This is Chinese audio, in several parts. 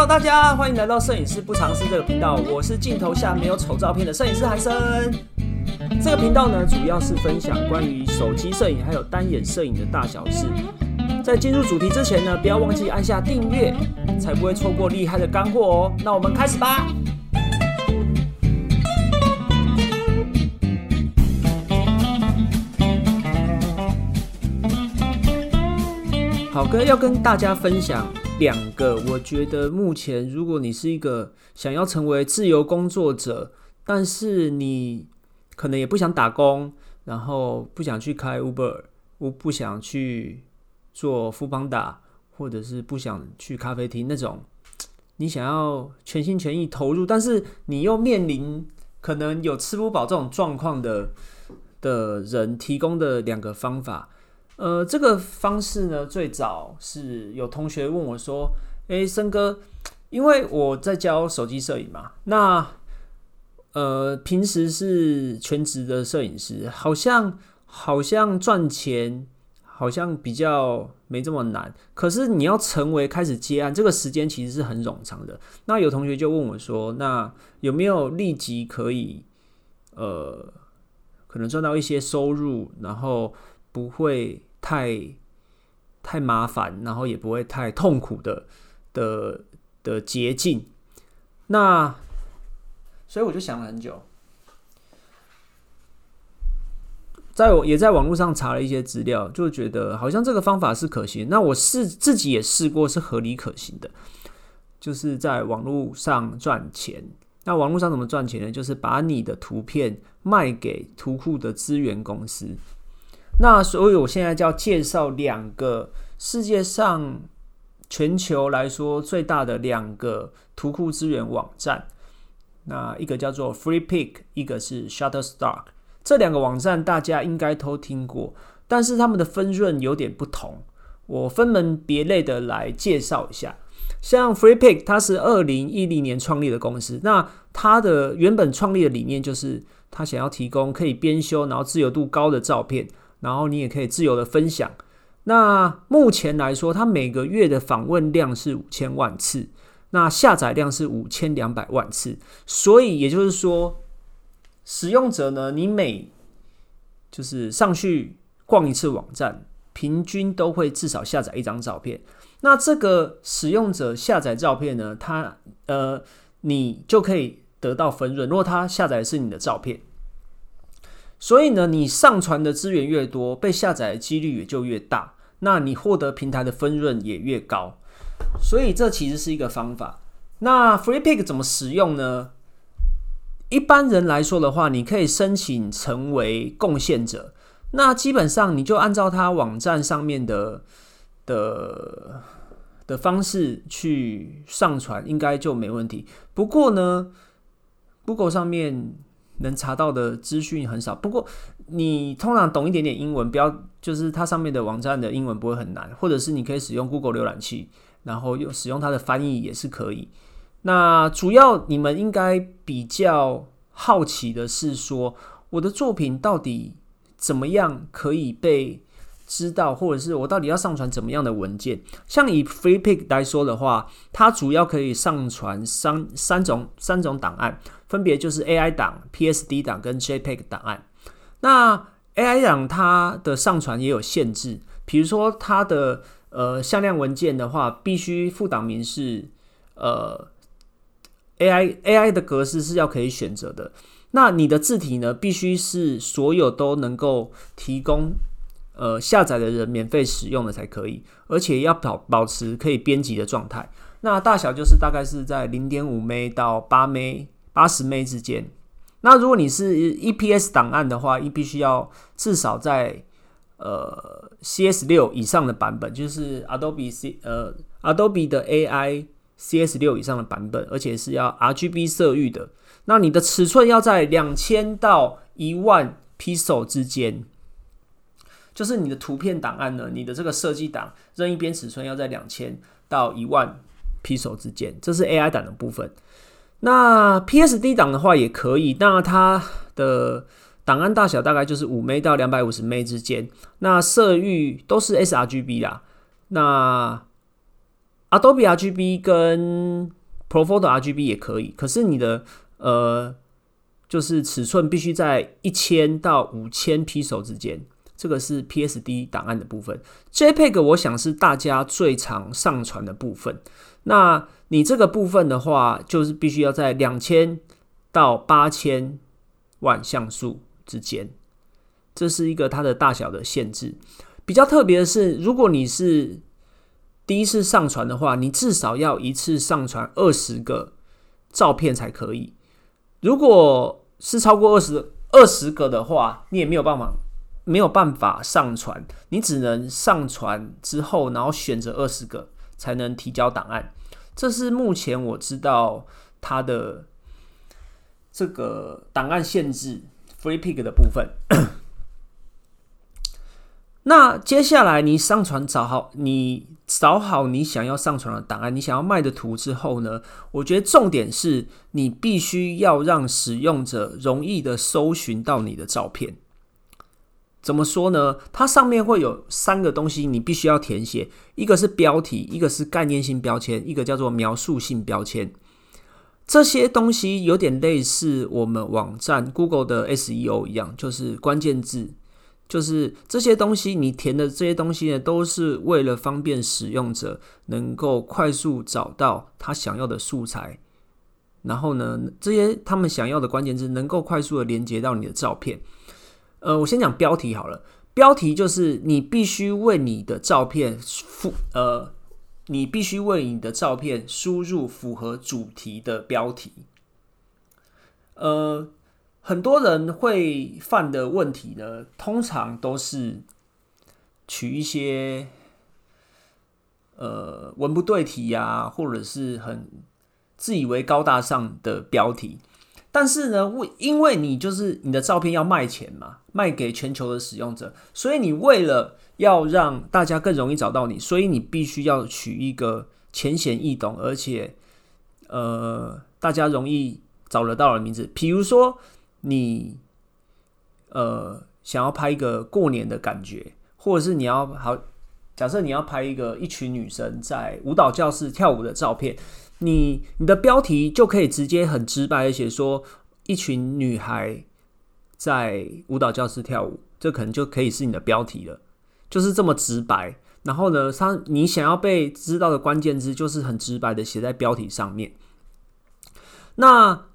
Hello，大家欢迎来到摄影师不尝试这个频道，我是镜头下没有丑照片的摄影师韩生。这个频道呢，主要是分享关于手机摄影还有单眼摄影的大小事。在进入主题之前呢，不要忘记按下订阅，才不会错过厉害的干货哦。那我们开始吧。好，哥要跟大家分享两个，我觉得目前如果你是一个想要成为自由工作者，但是你可能也不想打工，然后不想去开 Uber，我不想去做富邦打，或者是不想去咖啡厅那种，你想要全心全意投入，但是你又面临可能有吃不饱这种状况的的人提供的两个方法。呃，这个方式呢，最早是有同学问我说：“诶，森哥，因为我在教手机摄影嘛，那呃，平时是全职的摄影师，好像好像赚钱好像比较没这么难。可是你要成为开始接案，这个时间其实是很冗长的。那有同学就问我说：那有没有立即可以呃，可能赚到一些收入，然后不会？”太太麻烦，然后也不会太痛苦的的的捷径。那所以我就想了很久，在我也在网络上查了一些资料，就觉得好像这个方法是可行。那我试自己也试过，是合理可行的，就是在网络上赚钱。那网络上怎么赚钱呢？就是把你的图片卖给图库的资源公司。那所以，我现在就要介绍两个世界上全球来说最大的两个图库资源网站。那一个叫做 Free Pick，一个是 Shutterstock。这两个网站大家应该都听过，但是他们的分润有点不同。我分门别类的来介绍一下。像 Free Pick，它是二零一零年创立的公司。那它的原本创立的理念就是，它想要提供可以编修，然后自由度高的照片。然后你也可以自由的分享。那目前来说，它每个月的访问量是五千万次，那下载量是五千两百万次。所以也就是说，使用者呢，你每就是上去逛一次网站，平均都会至少下载一张照片。那这个使用者下载照片呢，他呃，你就可以得到分润。如果他下载是你的照片。所以呢，你上传的资源越多，被下载的几率也就越大，那你获得平台的分润也越高。所以这其实是一个方法。那 Free Pick 怎么使用呢？一般人来说的话，你可以申请成为贡献者，那基本上你就按照他网站上面的的的方式去上传，应该就没问题。不过呢，Google 上面。能查到的资讯很少，不过你通常懂一点点英文，不要就是它上面的网站的英文不会很难，或者是你可以使用 Google 浏览器，然后用使用它的翻译也是可以。那主要你们应该比较好奇的是说，我的作品到底怎么样可以被知道，或者是我到底要上传怎么样的文件？像以 FreePick 来说的话，它主要可以上传三三种三种档案。分别就是 AI 档、PSD 档跟 JPEG 档案。那 AI 档它的上传也有限制，比如说它的呃向量文件的话，必须副档名是呃 AI AI 的格式是要可以选择的。那你的字体呢，必须是所有都能够提供呃下载的人免费使用的才可以，而且要保保持可以编辑的状态。那大小就是大概是在零点五 m 到八 m 八十 M 之间，那如果你是 EPS 档案的话，你必须要至少在呃 CS 六以上的版本，就是 Adobe C 呃 Adobe 的 AI CS 六以上的版本，而且是要 RGB 色域的。那你的尺寸要在两千到一万 pixel 之间，就是你的图片档案呢，你的这个设计档任意边尺寸要在两千到一万 pixel 之间，这是 AI 档的部分。那 PSD 档的话也可以，那它的档案大小大概就是五 M 到两百五十 M 之间。那色域都是 sRGB 啦。那 Adobe RGB 跟 Profoto RGB 也可以，可是你的呃，就是尺寸必须在一千到五千 P 手之间。这个是 PSD 档案的部分，JPEG 我想是大家最常上传的部分。那你这个部分的话，就是必须要在两千到八千万像素之间，这是一个它的大小的限制。比较特别的是，如果你是第一次上传的话，你至少要一次上传二十个照片才可以。如果是超过二十二十个的话，你也没有办法。没有办法上传，你只能上传之后，然后选择二十个才能提交档案。这是目前我知道它的这个档案限制 （free pick） 的部分。那接下来你上传找好，你找好你想要上传的档案，你想要卖的图之后呢？我觉得重点是你必须要让使用者容易的搜寻到你的照片。怎么说呢？它上面会有三个东西，你必须要填写。一个是标题，一个是概念性标签，一个叫做描述性标签。这些东西有点类似我们网站 Google 的 SEO 一样，就是关键字。就是这些东西，你填的这些东西呢，都是为了方便使用者能够快速找到他想要的素材。然后呢，这些他们想要的关键字能够快速的连接到你的照片。呃，我先讲标题好了。标题就是你必须为你的照片附呃，你必须为你的照片输入符合主题的标题。呃，很多人会犯的问题呢，通常都是取一些呃文不对题呀，或者是很自以为高大上的标题。但是呢，为因为你就是你的照片要卖钱嘛，卖给全球的使用者，所以你为了要让大家更容易找到你，所以你必须要取一个浅显易懂，而且呃大家容易找得到的名字。比如说你呃想要拍一个过年的感觉，或者是你要好，假设你要拍一个一群女生在舞蹈教室跳舞的照片。你你的标题就可以直接很直白的写说一群女孩在舞蹈教室跳舞，这可能就可以是你的标题了，就是这么直白。然后呢，它你想要被知道的关键字就是很直白的写在标题上面。那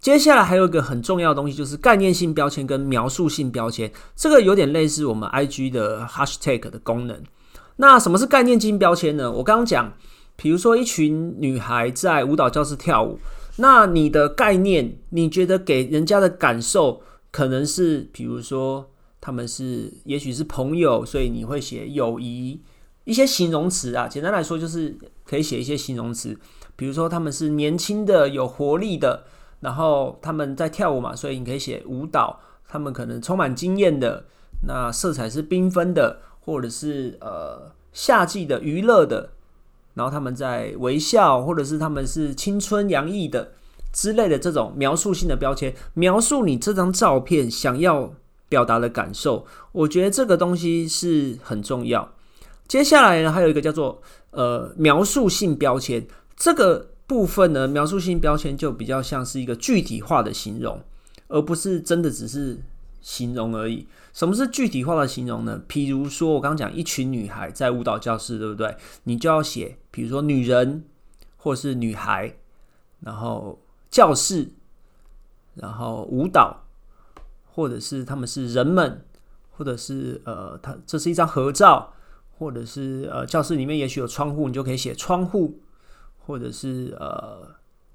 接下来还有一个很重要的东西，就是概念性标签跟描述性标签，这个有点类似我们 IG 的 Hashtag 的功能。那什么是概念性标签呢？我刚刚讲。比如说，一群女孩在舞蹈教室跳舞，那你的概念，你觉得给人家的感受可能是，比如说他们是，也许是朋友，所以你会写友谊一些形容词啊。简单来说，就是可以写一些形容词，比如说他们是年轻的、有活力的，然后他们在跳舞嘛，所以你可以写舞蹈。他们可能充满经验的，那色彩是缤纷的，或者是呃夏季的娱乐的。然后他们在微笑，或者是他们是青春洋溢的之类的这种描述性的标签，描述你这张照片想要表达的感受。我觉得这个东西是很重要。接下来呢，还有一个叫做呃描述性标签，这个部分呢，描述性标签就比较像是一个具体化的形容，而不是真的只是形容而已。什么是具体化的形容呢？譬如说，我刚讲一群女孩在舞蹈教室，对不对？你就要写，比如说女人，或是女孩，然后教室，然后舞蹈，或者是他们是人们，或者是呃，它这是一张合照，或者是呃，教室里面也许有窗户，你就可以写窗户，或者是呃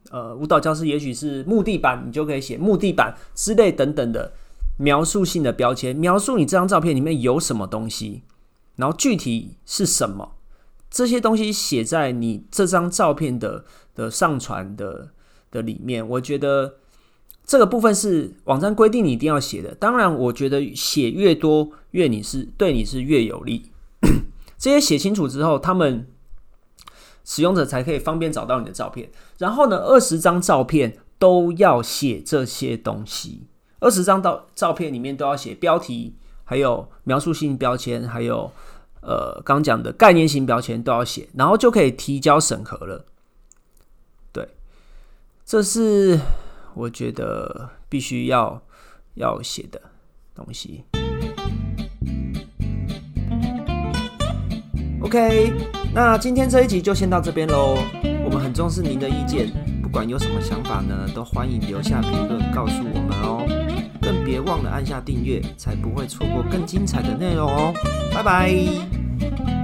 呃，舞蹈教室也许是木地板，你就可以写木地板之类等等的。描述性的标签，描述你这张照片里面有什么东西，然后具体是什么，这些东西写在你这张照片的的上传的的里面。我觉得这个部分是网站规定你一定要写的。当然，我觉得写越多，越你是对你是越有利。这些写清楚之后，他们使用者才可以方便找到你的照片。然后呢，二十张照片都要写这些东西。二十张照照片里面都要写标题，还有描述性标签，还有呃刚讲的概念型标签都要写，然后就可以提交审核了。对，这是我觉得必须要要写的东西。OK，那今天这一集就先到这边喽。我们很重视您的意见，不管有什么想法呢，都欢迎留下评论告诉我们哦。更别忘了按下订阅，才不会错过更精彩的内容哦。拜拜。